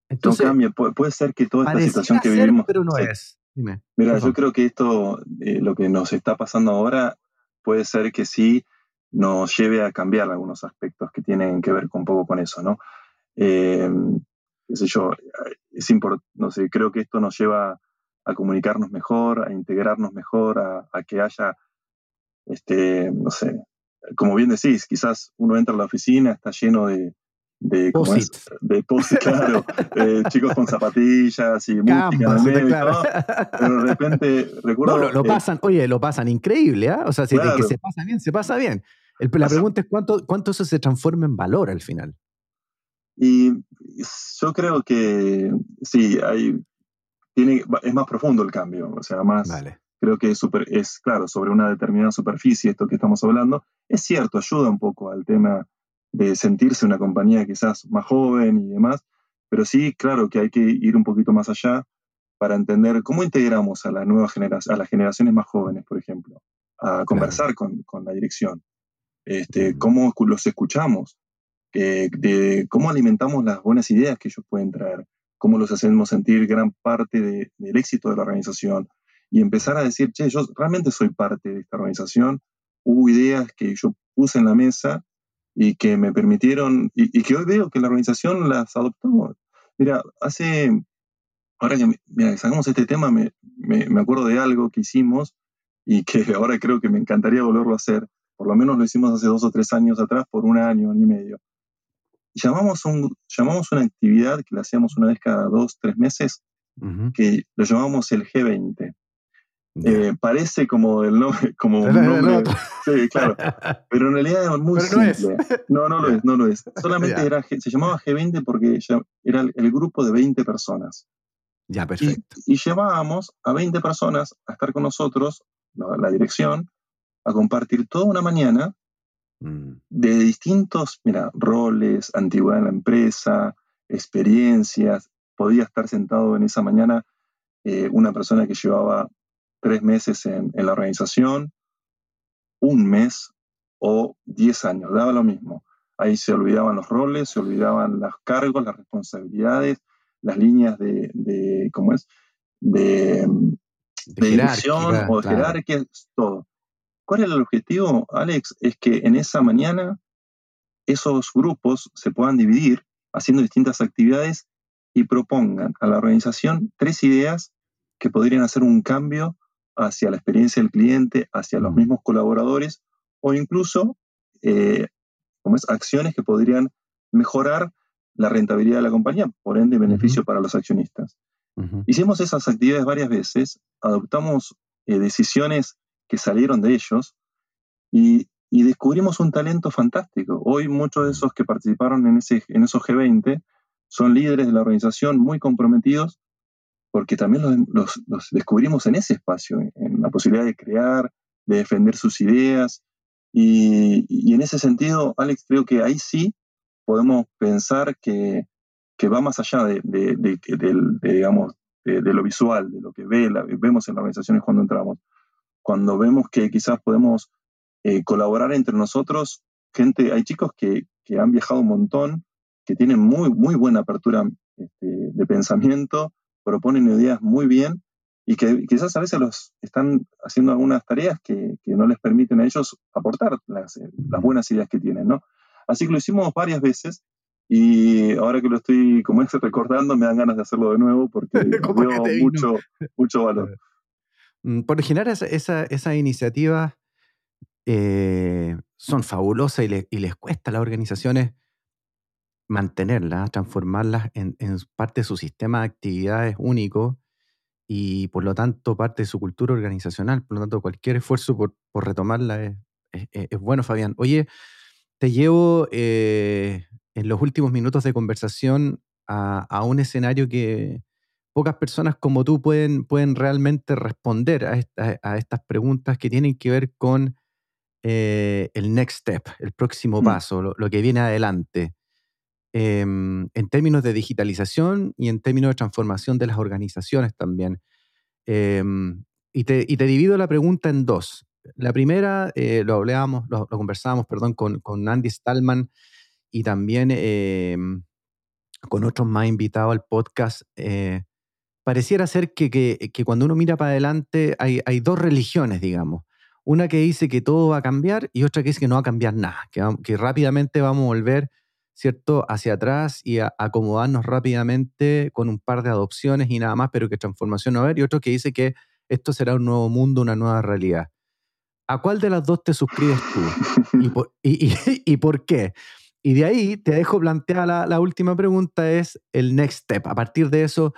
Entonces, no cambia. puede ser que toda esta situación que vivimos. Pero no es. Dime. Mira, yo creo que esto, eh, lo que nos está pasando ahora, puede ser que sí nos lleve a cambiar algunos aspectos que tienen que ver con un poco con eso, ¿no? Eh, qué sé yo, es no sé, creo que esto nos lleva a comunicarnos mejor, a integrarnos mejor, a, que haya, este, no sé, como bien decís, quizás uno entra a la oficina, está lleno de, de, de post, claro, eh, chicos con zapatillas y música claro. pero de repente recuerdo... No, lo, pasan, oye, lo pasan increíble, ¿ah? O sea, si que se pasa bien, se pasa bien. la pregunta es cuánto, cuánto eso se transforma en valor al final. Y yo creo que sí, hay, tiene, es más profundo el cambio, o sea, más... Creo que es, super, es, claro, sobre una determinada superficie, esto que estamos hablando. Es cierto, ayuda un poco al tema de sentirse una compañía quizás más joven y demás, pero sí, claro que hay que ir un poquito más allá para entender cómo integramos a, la nueva generación, a las generaciones más jóvenes, por ejemplo, a conversar con, con, la dirección, este, cómo los escuchamos, de cómo alimentamos las buenas ideas que ellos pueden traer, cómo los hacemos sentir gran parte del éxito de la organización y empezar a decir, che, yo realmente soy parte de esta organización, hubo ideas que yo puse en la mesa y que me permitieron, y, que hoy veo que la organización las adoptó. Mira, hace, ahora que mira, sacamos este tema, me, me, me acuerdo de algo que hicimos y que ahora creo que me encantaría volverlo a hacer. Por lo menos lo hicimos hace dos o tres años atrás, por un año, año y medio llamamos, un, llamamos una actividad que la hacíamos una vez cada dos, tres meses, que lo llamamos el G20. Eh, parece como el nombre, como un nombre, sí, claro, pero en realidad es muy simple. No, no, lo es, no lo es. Solamente era, se llamaba G20 porque era el, grupo de 20 personas. Ya, perfecto. Y, llevábamos a 20 personas a estar con nosotros, la dirección, a compartir toda una mañana Mm. de distintos, mira, roles, antigüedad en la empresa, experiencias. Podía estar sentado en esa mañana eh, una persona que llevaba tres meses en, la organización, un mes o diez años, daba lo mismo. Ahí se olvidaban los roles, se olvidaban los cargos, las responsabilidades, las líneas de, ¿cómo es? De, dirección o de jerarquía, todo. ¿Cuál es el objetivo, Alex? Es que en esa mañana esos grupos se puedan dividir haciendo distintas actividades y propongan a la organización tres ideas que podrían hacer un cambio hacia la experiencia del cliente, hacia los mismos colaboradores o incluso eh, acciones que podrían mejorar la rentabilidad de la compañía, por ende beneficio para los accionistas. Hicimos esas actividades varias veces, adoptamos eh, decisiones que salieron de ellos y, descubrimos un talento fantástico. Hoy muchos de esos que participaron en, ese, en esos G20 son líderes de la organización muy comprometidos porque también los, descubrimos en ese espacio, en la posibilidad de crear, de defender sus ideas. Y, en ese sentido, Alex, creo que ahí sí podemos pensar que, va más allá de, digamos, de, lo visual, de lo que ve, vemos en las organizaciones cuando entramos cuando vemos que quizás podemos eh, colaborar entre nosotros, gente, hay chicos que, que, han viajado un montón, que tienen muy, muy buena apertura este, de pensamiento, proponen ideas muy bien y que quizás a veces los están haciendo algunas tareas que, que no les permiten a ellos aportar las, eh, las, buenas ideas que tienen, ¿no? Así que lo hicimos varias veces y ahora que lo estoy como es recordando me dan ganas de hacerlo de nuevo porque veo mucho, mucho valor. Mm, por lo general, esa, esa, iniciativas eh, son fabulosas y, les cuesta a las organizaciones mantenerlas, transformarlas en, parte de su sistema de actividades único y por lo tanto parte de su cultura organizacional. Por lo tanto, cualquier esfuerzo por, retomarla es, bueno, Fabián. Oye, te llevo eh, en los últimos minutos de conversación a un escenario que, pocas personas como tú pueden, pueden realmente responder a, estas preguntas que tienen que ver con eh, el next step, el próximo mm. paso, lo, que viene adelante, em, en términos de digitalización y en términos de transformación de las organizaciones también. Em, y, te, divido la pregunta en dos. La primera, eh, lo hablábamos, lo, conversábamos, perdón, con, con Andy Stallman y también em, con otros más invitados al podcast, eh, pareciera ser que, que, cuando uno mira para adelante hay, hay, dos religiones, digamos. Una que dice que todo va a cambiar y otra que dice que no va a cambiar nada, que, que rápidamente vamos a volver, ¿cierto?, hacia atrás y a acomodarnos rápidamente con un par de adopciones y nada más, pero que transformación no va a haber. Y otro que dice que esto será un nuevo mundo, una nueva realidad. ¿A cuál de las dos te suscribes tú? ¿Y por, y, por qué? Y de ahí te dejo planteada la, la, última pregunta, es el next step. A partir de eso,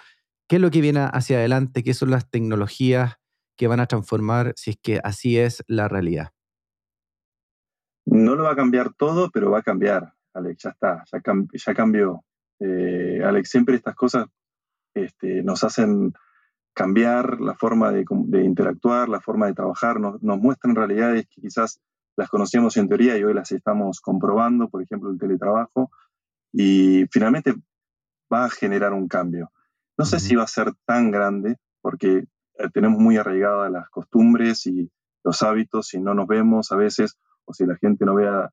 ¿qué es lo que viene hacia adelante? ¿Qué son las tecnologías que van a transformar si es que así es la realidad? No lo va a cambiar todo, pero va a cambiar, Alex, ya está, ya, cambió. Eh, Alex, siempre estas cosas este, nos hacen cambiar la forma de, interactuar, la forma de trabajar, nos, muestran realidades que quizás las conocíamos en teoría y hoy las estamos comprobando, por ejemplo, el teletrabajo, y finalmente va a generar un cambio. No sé si va a ser tan grande, porque eh, tenemos muy arraigadas las costumbres y los hábitos, si no nos vemos a veces, o si la gente no vea,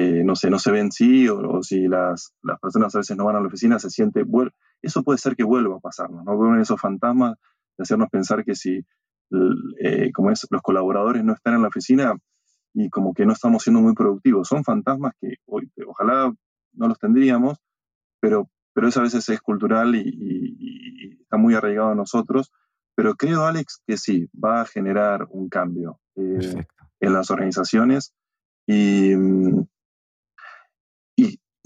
eh, no sé, no se ven sí, o, si las, las, personas a veces no van a la oficina, se siente, eso puede ser que vuelva a pasarnos, ¿no? Vuelven esos fantasmas de hacernos pensar que si, eh, como es, los colaboradores no están en la oficina y como que no estamos siendo muy productivos. Son fantasmas que hoy, ojalá no los tendríamos, pero, pero eso a veces es cultural y, está muy arraigado a nosotros. Pero creo, Alex, que sí, va a generar un cambio eh, en las organizaciones y,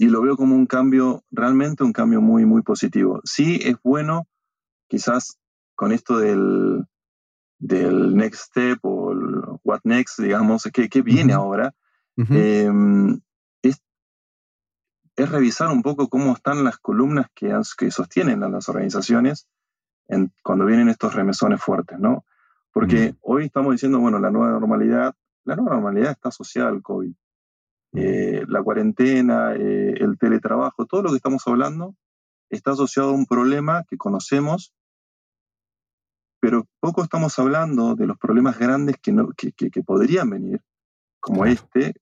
y, lo veo como un cambio, realmente un cambio muy, muy positivo. Sí es bueno quizás con esto del, del next step o el what next, digamos, ¿qué, viene ahora? Em, es, es, revisar un poco cómo están las columnas que, que sostienen a las organizaciones en, cuando vienen estos remesones fuertes, ¿no? Porque hoy estamos diciendo, bueno, la nueva normalidad, la nueva normalidad está asociada al COVID. Eh, la cuarentena, eh, el teletrabajo, todo lo que estamos hablando está asociado a un problema que conocemos pero poco estamos hablando de los problemas grandes que, no, que, que, podrían venir, como este,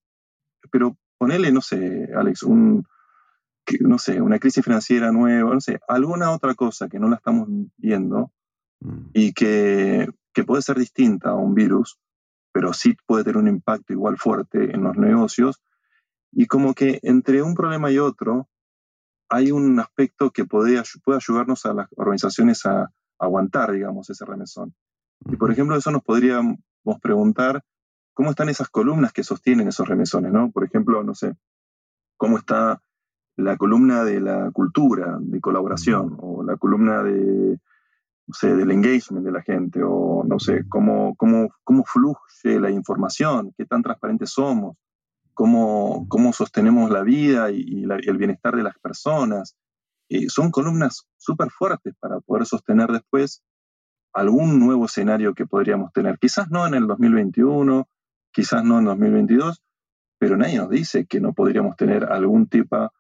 pero ponele, no sé, Alex, un, no sé, una crisis financiera nueva, no sé, alguna otra cosa que no la estamos viendo mm. y que, que puede ser distinta a un virus, pero sí puede tener un impacto igual fuerte en los negocios, y como que entre un problema y otro hay un aspecto que puede, puede ayudarnos a las organizaciones a, aguantar, digamos, ese remesón. Y por ejemplo, eso nos podríamos preguntar cómo están esas columnas que sostienen esos remesones, ¿no? Por ejemplo, no sé, cómo está la columna de la cultura, de colaboración, o la columna de, no sé, del engagement de la gente, o no sé, cómo, cómo, cómo fluye la información, qué tan transparentes somos, cómo, cómo sostenemos la vida y, el bienestar de las personas, son columnas súper fuertes para poder sostener después algún nuevo escenario que podríamos tener. Quizás no en el 2021, quizás no en 2022, pero nadie nos dice que no podríamos tener algún tipo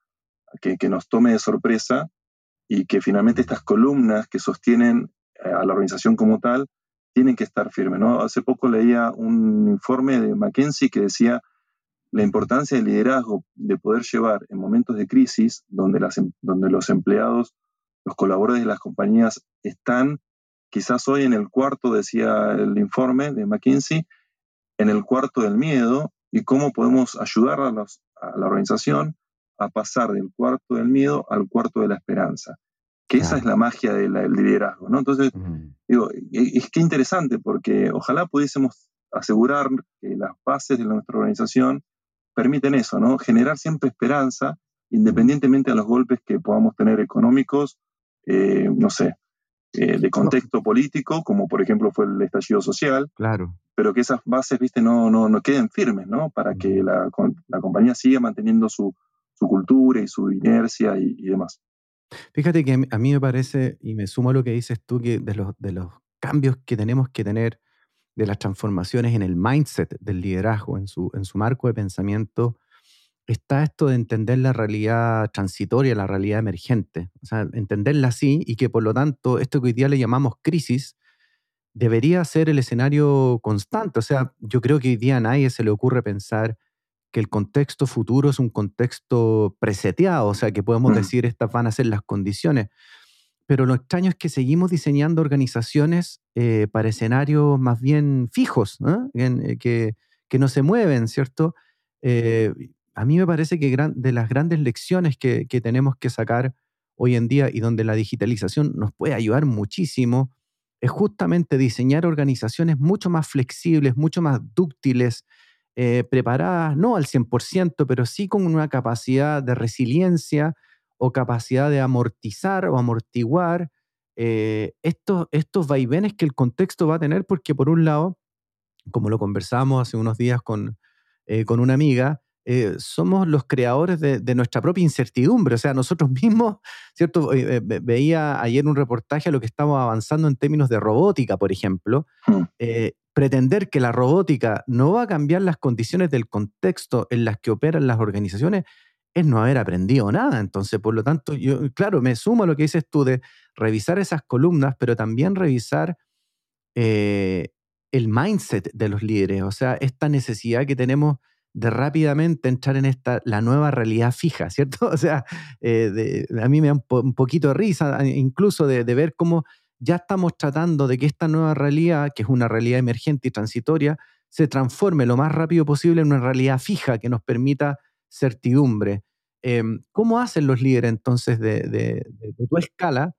que, que nos tome de sorpresa y que finalmente estas columnas que sostienen eh, a la organización como tal tienen que estar firmes. ¿no? Hace poco leía un informe de McKinsey que decía la importancia del liderazgo, de poder llevar en momentos de crisis donde, las, em, donde los empleados, los colaboradores de las compañías están quizás hoy en el cuarto, decía el informe de McKinsey, en el cuarto del miedo y cómo podemos ayudar a, a la organización a pasar del cuarto del miedo al cuarto de la esperanza. Que esa es la magia del liderazgo, ¿no? Entonces, digo, e, es que interesante porque ojalá pudiésemos asegurar que las bases de nuestra organización permiten eso, ¿no? Generar siempre esperanza, independientemente de los golpes que podamos tener económicos, eh, no sé, eh, de contexto político, como por ejemplo fue el estallido social. Claro. Pero que esas bases, viste, no, no, no queden firmes, ¿no? Para que la, la compañía siga manteniendo su, su, cultura y su inercia y, y, demás. Fíjate que a mí me parece, y me sumo a lo que dices tú, que de los, de los cambios que tenemos que tener de las transformaciones en el mindset del liderazgo, en su, en su marco de pensamiento, está esto de entender la realidad transitoria, la realidad emergente, o sea, entenderla así y que por lo tanto esto que hoy día le llamamos crisis debería ser el escenario constante. O sea, yo creo que hoy día a nadie se le ocurre pensar que el contexto futuro es un contexto preseteado, o sea, que podemos mm. decir estas van a ser las condiciones. Pero lo extraño es que seguimos diseñando organizaciones eh, para escenarios más bien fijos, eh, que, no se mueven, ¿cierto? Eh, a mí me parece que de las grandes lecciones que, tenemos que sacar hoy en día y donde la digitalización nos puede ayudar muchísimo es justamente diseñar organizaciones mucho más flexibles, mucho más dúctiles, preparadas, no al 100%, pero sí con una capacidad de resiliencia o capacidad de amortizar o amortiguar eh, estos, estos vaivenes que el contexto va a tener, porque por un lado, como lo conversamos hace unos días con, eh, con una amiga, somos los creadores de, nuestra propia incertidumbre. O sea, nosotros mismos, ¿cierto? veía ayer un reportaje a lo que estamos avanzando en términos de robótica, por ejemplo, mm pretender que la robótica no va a cambiar las condiciones del contexto en las que operan las organizaciones es no haber aprendido nada. Entonces, por lo tanto, yo, claro, me sumo a lo que dices tú de revisar esas columnas, pero también revisar eh, el mindset de los líderes, o sea, esta necesidad que tenemos de rápidamente entrar en esta, la nueva realidad fija, ¿cierto? O sea, eh, a mí me da un, poquito de risa incluso de, de ver cómo ya estamos tratando de que esta nueva realidad, que es una realidad emergente y transitoria, se transforme lo más rápido posible en una realidad fija que nos permita certidumbre. Em, ¿Cómo hacen los líderes entonces de, tu escala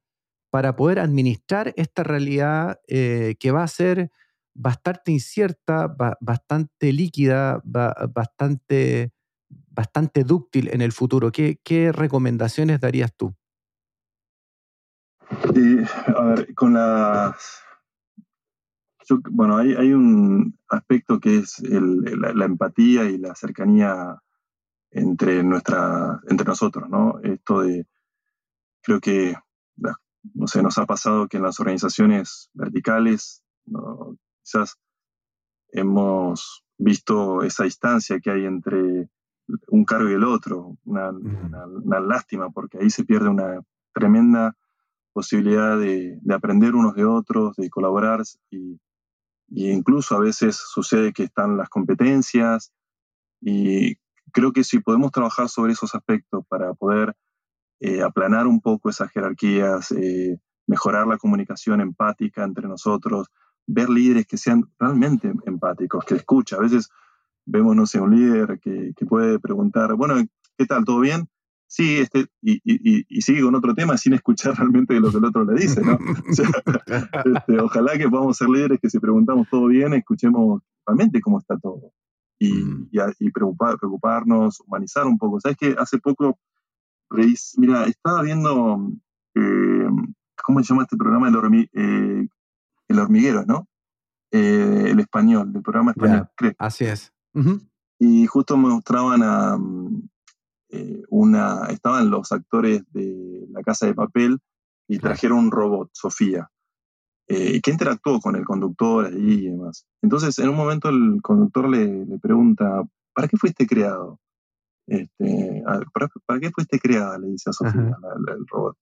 para poder administrar esta realidad eh, que va a ser bastante incierta, bastante líquida, bastante, bastante dúctil en el futuro? ¿Qué, ¿Qué recomendaciones darías tú? A ver, con las... bueno, hay, hay, un aspecto que es la, empatía y la cercanía entre, nuestra, entre nosotros, ¿no? Esto de, creo que, no sé, nos ha pasado que en las organizaciones verticales, quizás hemos visto esa distancia que hay entre un cargo y el otro, una, una lástima, porque ahí se pierde una tremenda posibilidad de, aprender unos de otros, de colaborar y, incluso a veces sucede que están las competencias y creo que si podemos trabajar sobre esos aspectos para poder eh, aplanar un poco esas jerarquías, eh, mejorar la comunicación empática entre nosotros, ver líderes que sean realmente empáticos, que escucha. A veces vemos, no sé, un líder que, que puede preguntar, bueno, ¿qué tal? ¿Todo bien? sí, este, y, y, sigue con otro tema sin escuchar realmente lo que el otro le dice, ¿no? Este, ojalá que podamos ser líderes que si preguntamos todo bien, escuchemos realmente cómo está todo. Y, mm. y preocupar, preocuparnos, humanizar un poco. ¿Sabes que Hace poco, mira, estaba viendo, eh, ¿cómo se llama este programa? El, eh, el hormiguero, ¿no? Eh, el español, el programa español. así es. Y justo me mostraban a, eh, una, estaban los actores de La Casa de Papel y trajeron un robot, Sofía, eh, que interactuó con el conductor y demás. Entonces, en un momento el conductor le, pregunta, ¿para qué fuiste creado? Este, ¿para, qué fuiste creada? Le dice a Sofía, el robot.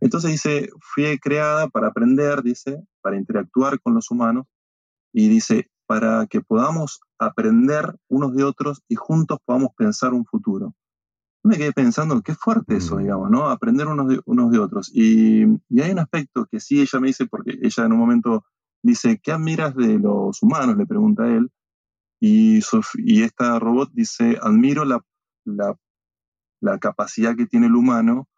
Entonces dice, fui creada para aprender, dice, para interactuar con los humanos, y dice, para que podamos aprender unos de otros y juntos podamos pensar un futuro me quedé pensando, qué fuerte eso, mm. digamos, ¿no? Aprender unos de, unos de otros. Y, hay un aspecto que sí ella me dice, porque ella en un momento dice, ¿qué admiras de los humanos? Le pregunta a él. Y, y esta robot dice, admiro la, la, la capacidad que tiene el humano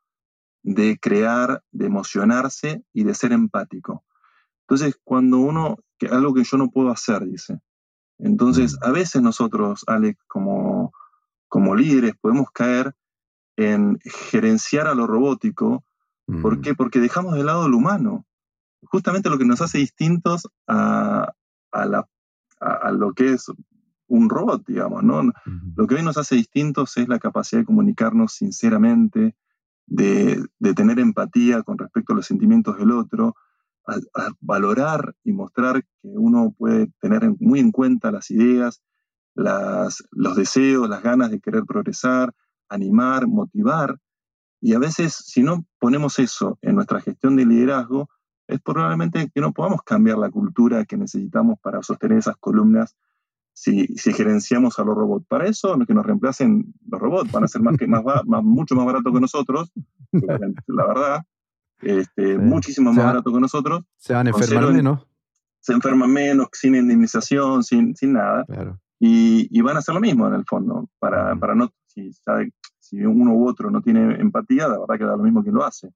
de crear, de emocionarse y de ser empático. Entonces, cuando uno, que algo que yo no puedo hacer, dice. Entonces, mm. a veces nosotros, Alex, como como líderes podemos caer en gerenciar a lo robótico. ¿Por mm. qué? Porque dejamos de lado lo humano. Justamente lo que nos hace distintos a, lo que es un robot, digamos, ¿no? Lo que hoy nos hace distintos es la capacidad de comunicarnos sinceramente, de, tener empatía con respecto a los sentimientos del otro, a, valorar y mostrar que uno puede tener muy en cuenta las ideas las, los deseos, las ganas de querer progresar, animar, motivar. Y a veces, si no ponemos eso en nuestra gestión de liderazgo, es probablemente que no podamos cambiar la cultura que necesitamos para sostener esas columnas si, si, gerenciamos a los robots. Para eso, que nos reemplacen los robots, van a ser más que, más, más mucho más baratos que nosotros, la verdad, este, muchísimo más barato que nosotros. Se van a enfermar menos. Se enferman menos, sin indemnización, sin, sin nada. Y, y, van a hacer lo mismo en el fondo. Para, para no, si, si, uno u otro no tiene empatía, la verdad que da lo mismo que lo hace.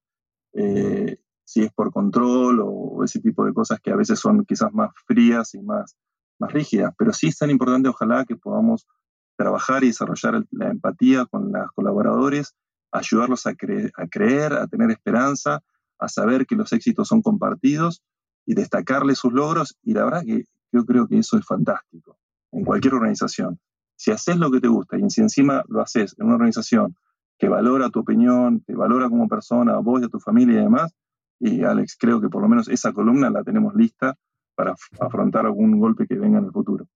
Eh, si es por control o ese tipo de cosas que a veces son quizás más frías y más, más rígidas. Pero sí es tan importante, ojalá, que podamos trabajar y desarrollar la empatía con los colaboradores, ayudarlos a, a creer, a tener esperanza, a saber que los éxitos son compartidos y destacarle sus logros. Y la verdad que yo creo que eso es fantástico en cualquier organización. Si haces lo que te gusta y si encima lo haces en una organización que valora tu opinión, te valora como persona, a vos y a tu familia y demás, y Alex, creo que por lo menos esa columna la tenemos lista para afrontar algún golpe que venga en el futuro.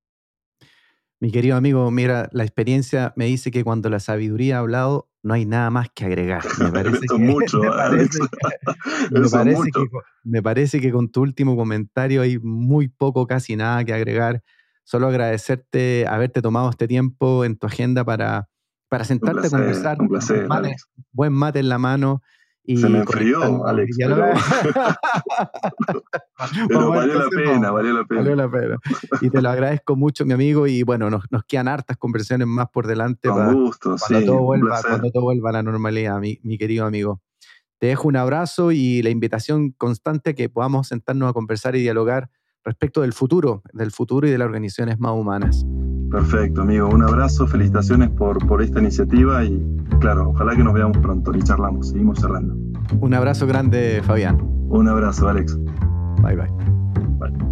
Mi querido amigo, mira, la experiencia me dice que cuando la sabiduría ha hablado, no hay nada más que agregar. Me parece, que, mucho, me, parece que, con tu último comentario hay muy poco, casi nada que agregar. Solo agradecerte haberte tomado este tiempo en tu agenda para, para sentarte a conversar. Un placer. buen mate en la mano se me enfrió, Alex. Pero, valió la pena, valió la pena. Valió la pena. Y te lo agradezco mucho, mi amigo. Y bueno, nos, nos quedan hartas conversaciones más por delante. Con para, gusto, cuando, todo vuelva, cuando todo vuelva a la normalidad, mi, mi querido amigo. Te dejo un abrazo y la invitación constante que podamos sentarnos a conversar y dialogar respecto del futuro, del futuro y de las organizaciones más humanas. Perfecto, amigo. Un abrazo, felicitaciones por, por esta iniciativa y claro, ojalá que nos veamos pronto y charlamos. Seguimos cerrando. Un abrazo grande, Fabián. Un abrazo, Alex. Bye, bye. Bye.